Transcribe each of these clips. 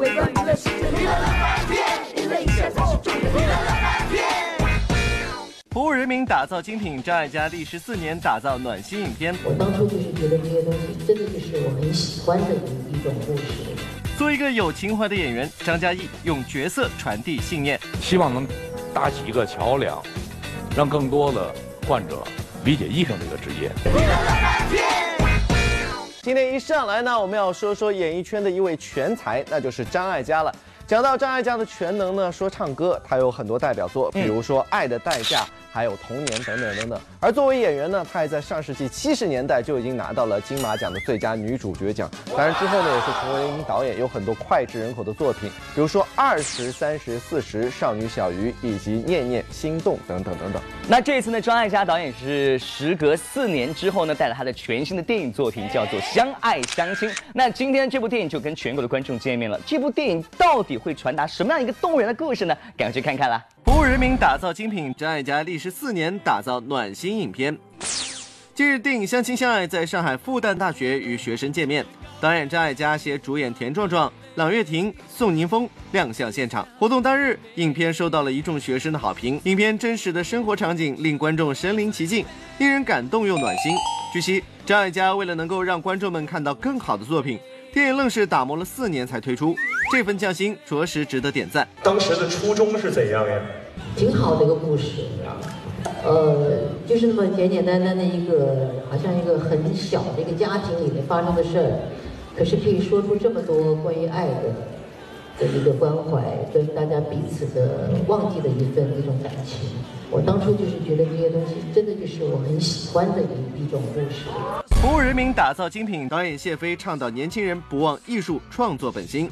为了娱乐世界，娱乐乐翻天，娱乐一下才是重点，娱乐乐翻天。服务人民，打造精品。张艾嘉历时四年打造暖心影片。我当初就是觉得这些东西真的就是我很喜欢的一一种故事。做一个有情怀的演员，张嘉译用角色传递信念，希望能搭起一个桥梁，让更多的患者理解医生这个职业。今天一上来呢，我们要说说演艺圈的一位全才，那就是张艾嘉了。讲到张艾嘉的全能呢，说唱歌，他有很多代表作，比如说《爱的代价》。还有童年等等等等。而作为演员呢，她也在上世纪七十年代就已经拿到了金马奖的最佳女主角奖。当然之后呢，也是成为了一名导演，有很多脍炙人口的作品，比如说《二十三十四十》《少女小鱼》以及《念念心动》等等等等。那这一次呢，张艾嘉导演是时隔四年之后呢，带来他的全新的电影作品，叫做《相爱相亲》。那今天这部电影就跟全国的观众见面了。这部电影到底会传达什么样一个动人的故事呢？赶快去看看啦！服务人民，打造精品。张艾嘉历时四年打造暖心影片。近日，电影《相亲相爱》在上海复旦大学与学生见面，导演张艾嘉携主演田壮壮、朗月婷、宋宁峰亮相现场。活动当日，影片受到了一众学生的好评。影片真实的生活场景令观众身临其境，令人感动又暖心。据悉，张艾嘉为了能够让观众们看到更好的作品，电影愣是打磨了四年才推出。这份匠心着实值得点赞。当时的初衷是怎样呀？挺好的一个故事，呃，就是那么简简单单的一个，好像一个很小的一个家庭里面发生的事儿，可是可以说出这么多关于爱的的一个关怀，跟大家彼此的忘记的一份那种感情。我当初就是觉得这些东西真的就是我很喜欢的一一种故事。服务人民，打造精品。导演谢飞倡导年轻人不忘艺术创作本心。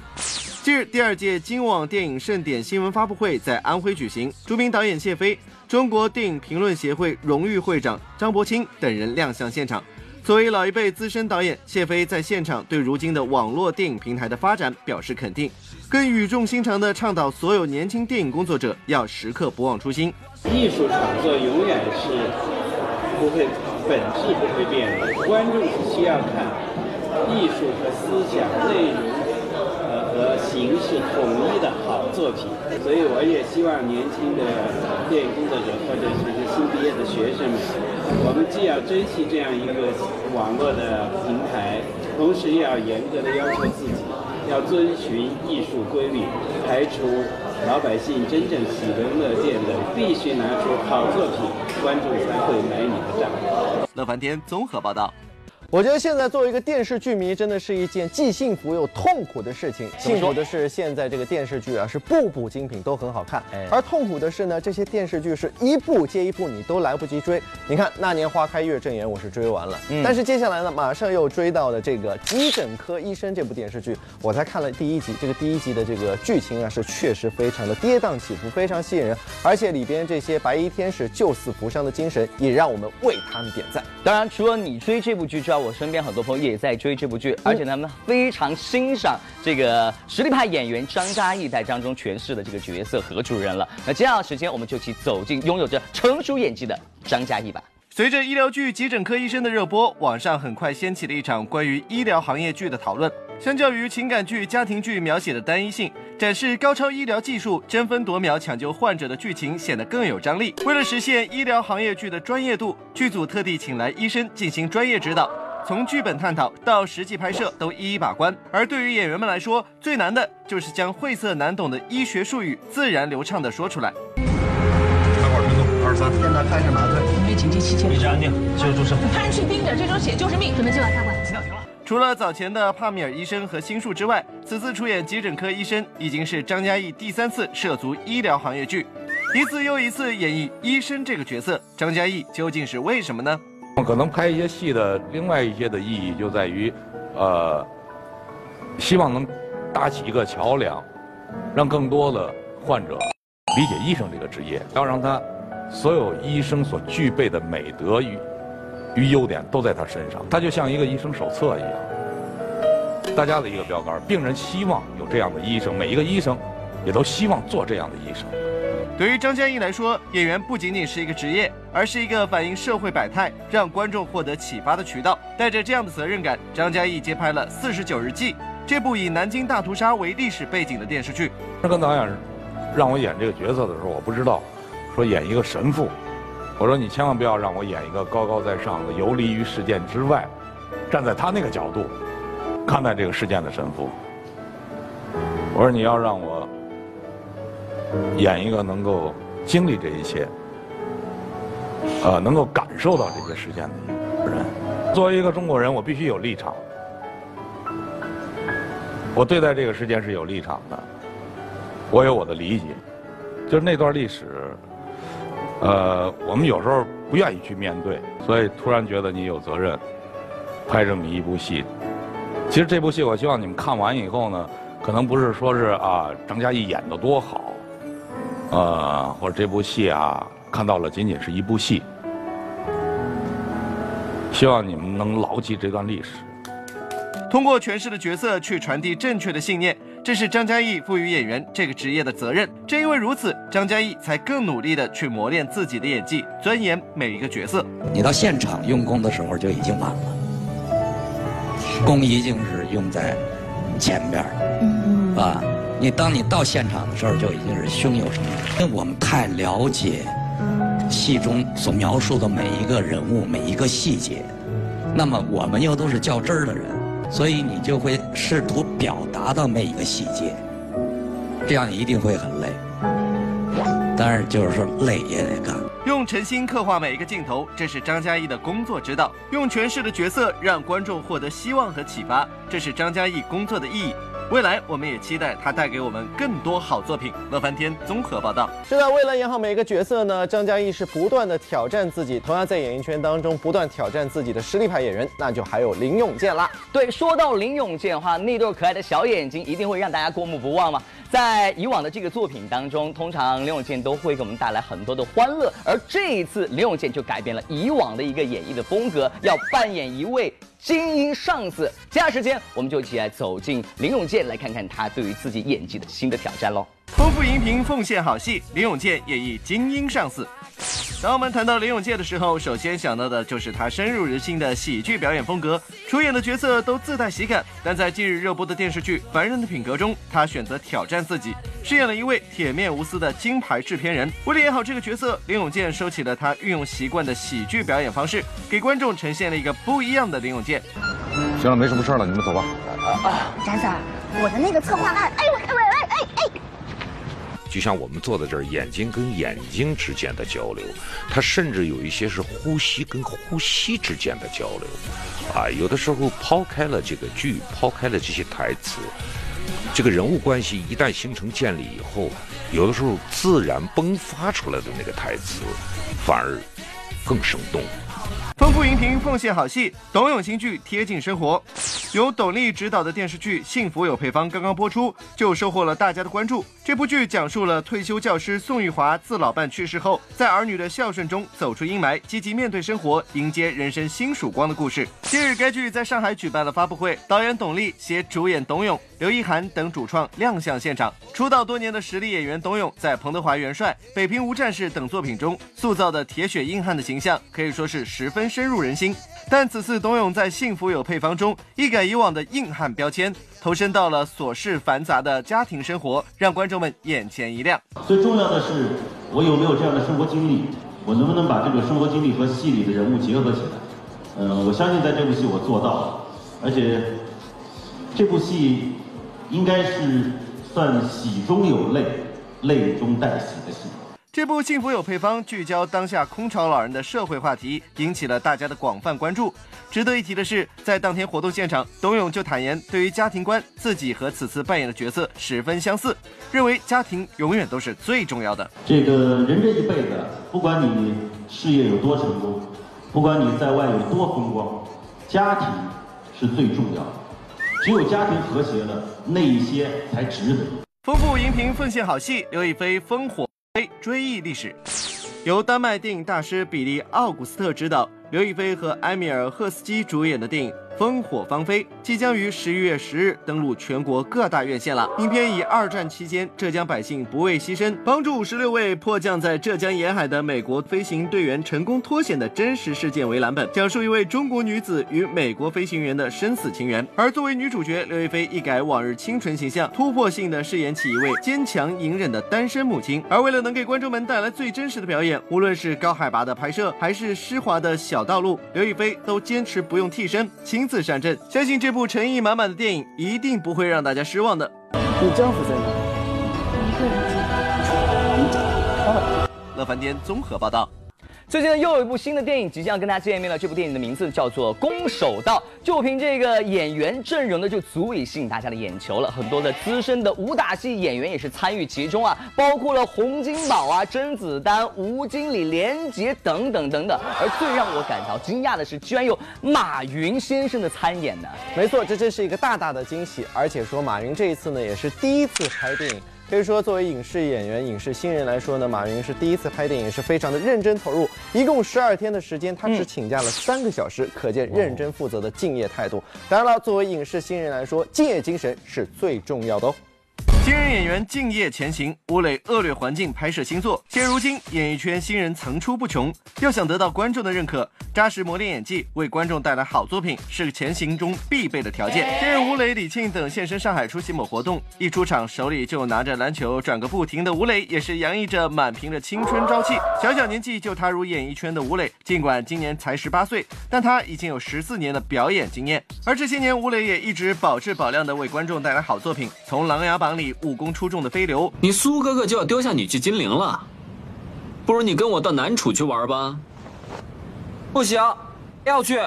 近日，第二届金网电影盛典新闻发布会在安徽举行，著名导演谢飞、中国电影评论协会荣誉会长张伯清等人亮相现场。作为老一辈资深导演，谢飞在现场对如今的网络电影平台的发展表示肯定，更语重心长地倡导所有年轻电影工作者要时刻不忘初心。艺术创作永远是不会本质不会变的，观众是需要看艺术和思想内容。形式统一的好作品，所以我也希望年轻的电影工作者或者是新毕业的学生们，我们既要珍惜这样一个网络的平台，同时也要严格的要求自己，要遵循艺术规律，排除老百姓真正喜闻乐见的，必须拿出好作品，观众才会买你的账。乐翻天综合报道。我觉得现在作为一个电视剧迷，真的是一件既幸福又痛苦的事情。幸福的是，现在这个电视剧啊，是部部精品，都很好看；而痛苦的是呢，这些电视剧是一部接一部，你都来不及追。你看《那年花开月正圆》，我是追完了，但是接下来呢，马上又追到了这个《急诊科医生》这部电视剧，我才看了第一集。这个第一集的这个剧情啊，是确实非常的跌宕起伏，非常吸引人，而且里边这些白衣天使救死扶伤的精神，也让我们为他们点赞。当然，除了你追这部剧之外，我身边很多朋友也在追这部剧，而且他们非常欣赏这个实力派演员张嘉译在当中诠释的这个角色何主任了。那接下来时间，我们就一起走进拥有着成熟演技的张嘉译吧。随着医疗剧《急诊科医生》的热播，网上很快掀起了一场关于医疗行业剧的讨论。相较于情感剧、家庭剧描写的单一性，展示高超医疗技术、争分夺秒抢救患者的剧情显得更有张力。为了实现医疗行业剧的专业度，剧组特地请来医生进行专业指导，从剧本探讨到实际拍摄都一一把关。而对于演员们来说，最难的就是将晦涩难懂的医学术语自然流畅地说出来。插管推送二十三，现在开始麻醉，准备紧急期间，一直安定，救助生。潘去盯着，这种血就是命，准备今晚插管，停了停了。除了早前的帕米尔医生和心术之外，此次出演急诊科医生已经是张嘉译第三次涉足医疗行业剧，一次又一次演绎医生这个角色。张嘉译究竟是为什么呢？可能拍一些戏的另外一些的意义就在于，呃，希望能搭起一个桥梁，让更多的患者理解医生这个职业，要让他所有医生所具备的美德与。与优点都在他身上，他就像一个医生手册一样，大家的一个标杆。病人希望有这样的医生，每一个医生也都希望做这样的医生。对于张嘉译来说，演员不仅仅是一个职业，而是一个反映社会百态、让观众获得启发的渠道。带着这样的责任感，张嘉译接拍了《四十九日记》，这部以南京大屠杀为历史背景的电视剧。他跟导演让我演这个角色的时候，我不知道，说演一个神父，我说你千万不要让我演一个高高在上的、游离于事件之外，站在他那个角度看待这个事件的神父。我说你要让我演一个能够经历这一切，呃，能够感受到这些事件的一个人。作为一个中国人，我必须有立场。我对待这个事件是有立场的，我有我的理解。就是那段历史，呃，我们有时候不愿意去面对，所以突然觉得你有责任拍这么一部戏。其实这部戏，我希望你们看完以后呢，可能不是说是啊张嘉译演的多好，呃，或者这部戏啊看到了仅仅是一部戏。希望你们能牢记这段历史。通过诠释的角色去传递正确的信念，这是张嘉译赋予演员这个职业的责任。正因为如此，张嘉译才更努力的去磨练自己的演技，钻研每一个角色。你到现场用功的时候就已经晚了，功已经是用在前边了，啊，你当你到现场的时候就已经是胸有成竹。因为我们太了解戏中所描述的每一个人物、每一个细节，那么我们又都是较真儿的人。所以你就会试图表达到每一个细节，这样一定会很累。但是就是说累也得干。用诚心刻画每一个镜头，这是张嘉译的工作之道；用诠释的角色让观众获得希望和启发，这是张嘉译工作的意义。未来我们也期待他带给我们更多好作品。乐翻天综合报道。是的，为了演好每一个角色呢，张嘉译是不断的挑战自己。同样在演艺圈当中不断挑战自己的实力派演员，那就还有林永健啦。对，说到林永健的话，那对可爱的小眼睛一定会让大家过目不忘嘛。在以往的这个作品当中，通常林永健都会给我们带来很多的欢乐，而这一次林永健就改变了以往的一个演绎的风格，要扮演一位。精英上司，接下来时间我们就一起来走进林永健，来看看他对于自己演技的新的挑战喽。丰富荧屏，奉献好戏，林永健演绎精英上司。当我们谈到林永健的时候，首先想到的就是他深入人心的喜剧表演风格，出演的角色都自带喜感。但在近日热播的电视剧《凡人的品格》中，他选择挑战自己，饰演了一位铁面无私的金牌制片人。为了演好这个角色，林永健收起了他运用习惯的喜剧表演方式，给观众呈现了一个不一样的林永健。行了，没什么事了，你们走吧。啊，翟 Sir，我的那个策划案，哎呦哎我哎哎哎。就像我们坐在这儿，眼睛跟眼睛之间的交流，它甚至有一些是呼吸跟呼吸之间的交流，啊，有的时候抛开了这个剧，抛开了这些台词，这个人物关系一旦形成建立以后，有的时候自然迸发出来的那个台词，反而更生动。丰富荧屏，奉献好戏。董永新剧贴近生活，由董力执导的电视剧《幸福有配方》刚刚播出，就收获了大家的关注。这部剧讲述了退休教师宋玉华自老伴去世后，在儿女的孝顺中走出阴霾，积极面对生活，迎接人生新曙光的故事。近日，该剧在上海举办了发布会，导演董力携主演董永、刘一涵等主创亮相现场。出道多年的实力演员董勇，在《彭德怀元帅》《北平无战事》等作品中塑造的铁血硬汉的形象，可以说是十分深入人心。但此次董勇在《幸福有配方》中一改以往的硬汉标签，投身到了琐事繁杂的家庭生活，让观众们眼前一亮。最重要的是，我有没有这样的生活经历？我能不能把这个生活经历和戏里的人物结合起来？嗯，我相信在这部戏我做到了，而且这部戏应该是算喜中有泪、泪中带喜的戏。这部《幸福有配方》聚焦当下空巢老人的社会话题，引起了大家的广泛关注。值得一提的是，在当天活动现场，董永就坦言，对于家庭观，自己和此次扮演的角色十分相似，认为家庭永远都是最重要的。这个人这一辈子，不管你事业有多成功，不管你在外有多风光，家庭是最重要的。只有家庭和谐了，那一些才值得。丰富荧屏，奉献好戏，刘亦菲烽火。追忆历史，由丹麦电影大师比利·奥古斯特执导，刘亦菲和埃米尔·赫斯基主演的电影《烽火芳菲》，即将于十一月十日登陆全国各大院线了。影片以二战期间浙江百姓不畏牺牲，帮助五十六位迫降在浙江沿海的美国飞行队员成功脱险的真实事件为蓝本，讲述一位中国女子与美国飞行员的生死情缘。而作为女主角，刘亦菲一改往日清纯形象，突破性的饰演起一位坚强隐忍的单身母亲。而为了能给观众们带来最真实的表演，无论是高海拔的拍摄，还是湿滑的小道路，刘亦菲都坚持不用替身，亲自上阵。相信这部诚意满满的电影一定不会让大家失望的。你丈夫在哪？一个人住。乐翻天综合报道。最近呢，又有一部新的电影即将跟大家见面了。这部电影的名字叫做《攻守道》，就凭这个演员阵容呢，就足以吸引大家的眼球了。很多的资深的武打戏演员也是参与其中啊，包括了洪金宝啊、甄子丹、吴经理、连杰等等等等。而最让我感到惊讶的是，居然有马云先生的参演呢。没错，这真是一个大大的惊喜。而且说，马云这一次呢，也是第一次拍电影。可以说，作为影视演员、影视新人来说呢，马云是第一次拍电影，是非常的认真投入。一共十二天的时间，他只请假了三个小时，可见认真负责的敬业态度。当然了，作为影视新人来说，敬业精神是最重要的哦。新人演员敬业前行，吴磊恶劣环境拍摄新作。现如今，演艺圈新人层出不穷，要想得到观众的认可，扎实磨练演技，为观众带来好作品，是前行中必备的条件。近日，吴磊、李沁等现身上海出席某活动，一出场手里就拿着篮球转个不停的吴磊，也是洋溢着满屏的青春朝气。小小年纪就踏入演艺圈的吴磊，尽管今年才十八岁，但他已经有十四年的表演经验。而这些年，吴磊也一直保质保量的为观众带来好作品，从《琅琊榜》里。武功出众的飞流，你苏哥哥就要丢下你去金陵了，不如你跟我到南楚去玩吧。不行，要去。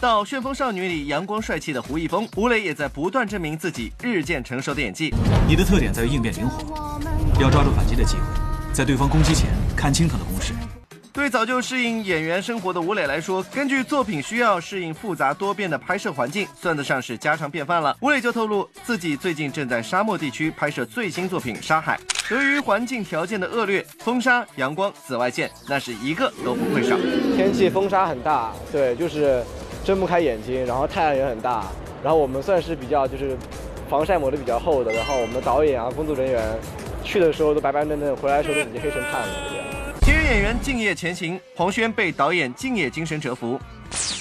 到《旋风少女》里阳光帅气的胡一峰，吴磊也在不断证明自己日渐成熟的演技。你的特点在于应变灵活，要抓住反击的机会，在对方攻击前看清他的攻势。对早就适应演员生活的吴磊来说，根据作品需要适应复杂多变的拍摄环境，算得上是家常便饭了。吴磊就透露，自己最近正在沙漠地区拍摄最新作品《沙海》，由于环境条件的恶劣，风沙、阳光、紫外线，那是一个都不会少。天气风沙很大，对，就是睁不开眼睛，然后太阳也很大，然后我们算是比较就是防晒抹的比较厚的，然后我们的导演啊、工作人员去的时候都白白嫩嫩，回来的时候都已经黑成炭了。演员敬业前行，黄轩被导演敬业精神折服。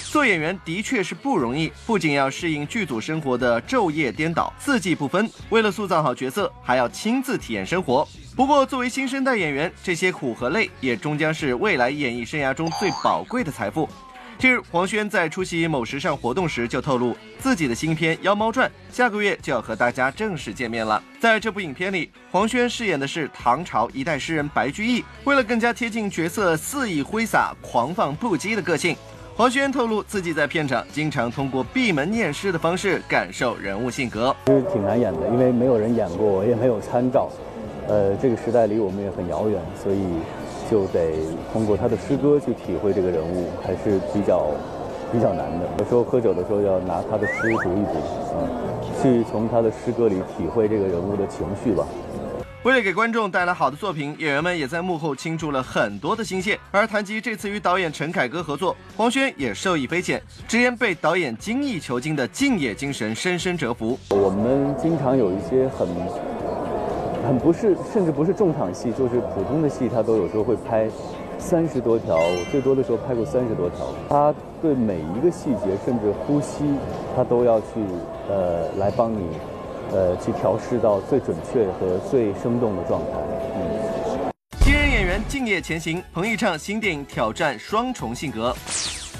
做演员的确是不容易，不仅要适应剧组生活的昼夜颠倒、四季不分，为了塑造好角色，还要亲自体验生活。不过，作为新生代演员，这些苦和累也终将是未来演艺生涯中最宝贵的财富。近日，黄轩在出席某时尚活动时就透露，自己的新片《妖猫传》下个月就要和大家正式见面了。在这部影片里，黄轩饰演的是唐朝一代诗人白居易。为了更加贴近角色肆意挥洒、狂放不羁的个性，黄轩透露自己在片场经常通过闭门念诗的方式感受人物性格。其实挺难演的，因为没有人演过，我也没有参照。呃，这个时代离我们也很遥远，所以。就得通过他的诗歌去体会这个人物，还是比较比较难的。有时候喝酒的时候要拿他的诗读一读，嗯，去从他的诗歌里体会这个人物的情绪吧。为了给观众带来好的作品，演员们也在幕后倾注了很多的心血。而谈及这次与导演陈凯歌合作，黄轩也受益匪浅，直言被导演精益求精的敬业精神深深折服。我们经常有一些很。很不是，甚至不是重场戏，就是普通的戏，他都有时候会拍三十多条，我最多的时候拍过三十多条。他对每一个细节，甚至呼吸，他都要去呃来帮你呃去调试到最准确和最生动的状态。嗯，新人演员敬业前行，彭昱畅新电影挑战双重性格。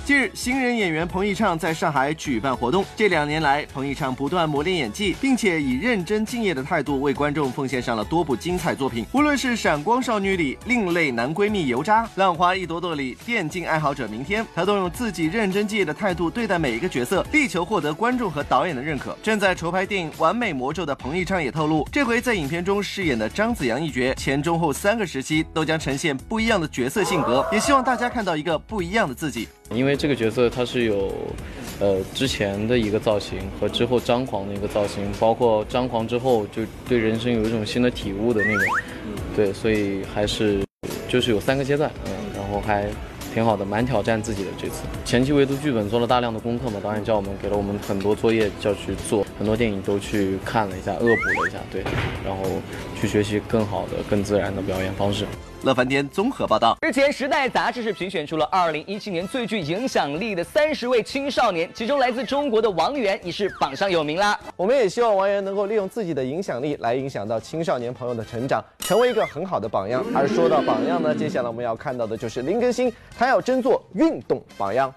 近日，新人演员彭昱畅在上海举办活动。这两年来，彭昱畅不断磨练演技，并且以认真敬业的态度为观众奉献上了多部精彩作品。无论是《闪光少女》里另类男闺蜜油渣，《浪花一朵朵》里电竞爱好者明天，他都用自己认真敬业的态度对待每一个角色，力求获得观众和导演的认可。正在筹拍电影《完美魔咒》的彭昱畅也透露，这回在影片中饰演的张子阳一角，前中后三个时期都将呈现不一样的角色性格，也希望大家看到一个不一样的自己。因为这个角色他是有，呃，之前的一个造型和之后张狂的一个造型，包括张狂之后就对人生有一种新的体悟的那种，对，所以还是就是有三个阶段，嗯，然后还。挺好的，蛮挑战自己的这次。前期围读剧本做了大量的功课嘛，导演叫我们给了我们很多作业叫去做，很多电影都去看了一下，恶补了一下，对，然后去学习更好的、更自然的表演方式。乐翻天综合报道。日前，《时代》杂志是评选出了2017年最具影响力的三十位青少年，其中来自中国的王源已是榜上有名啦。我们也希望王源能够利用自己的影响力来影响到青少年朋友的成长，成为一个很好的榜样。而说到榜样呢，接下来我们要看到的就是林更新，他要争做运动榜样。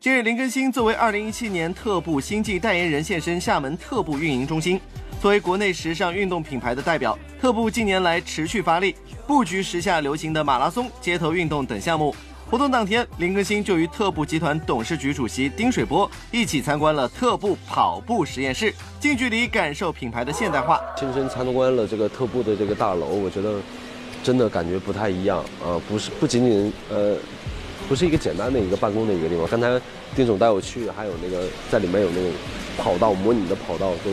近日，林更新作为2017年特步星际代言人现身厦门特步运营中心。作为国内时尚运动品牌的代表，特步近年来持续发力，布局时下流行的马拉松、街头运动等项目。活动当天，林更新就与特步集团董事局主席丁水波一起参观了特步跑步实验室，近距离感受品牌的现代化。亲身参观了这个特步的这个大楼，我觉得真的感觉不太一样啊，不是不仅仅呃，不是一个简单的一个办公的一个地方。刚才丁总带我去，还有那个在里面有那种跑道模拟的跑道都。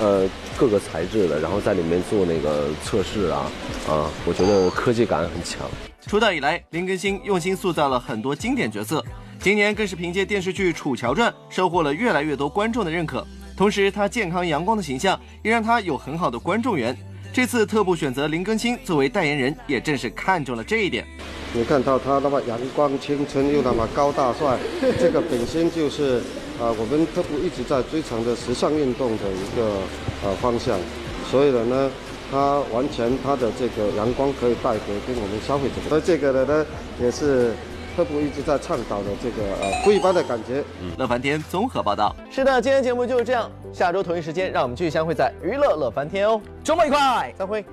呃，各个材质的，然后在里面做那个测试啊，啊，我觉得科技感很强。出道以来，林更新用心塑造了很多经典角色，今年更是凭借电视剧《楚乔传》收获了越来越多观众的认可。同时，他健康阳光的形象也让他有很好的观众缘。这次特步选择林更新作为代言人，也正是看中了这一点。你看到他那么阳光、青春又那么高大帅，这个本身就是。啊，我们特步一直在追求的时尚运动的一个呃方向，所以了呢，它完全它的这个阳光可以带给跟我们消费者，而这个的呢也是特步一直在倡导的这个呃不一般的感觉。乐翻天综合报道。是的，今天节目就是这样，下周同一时间让我们继续相会在娱乐乐翻天哦，周末愉快，再会。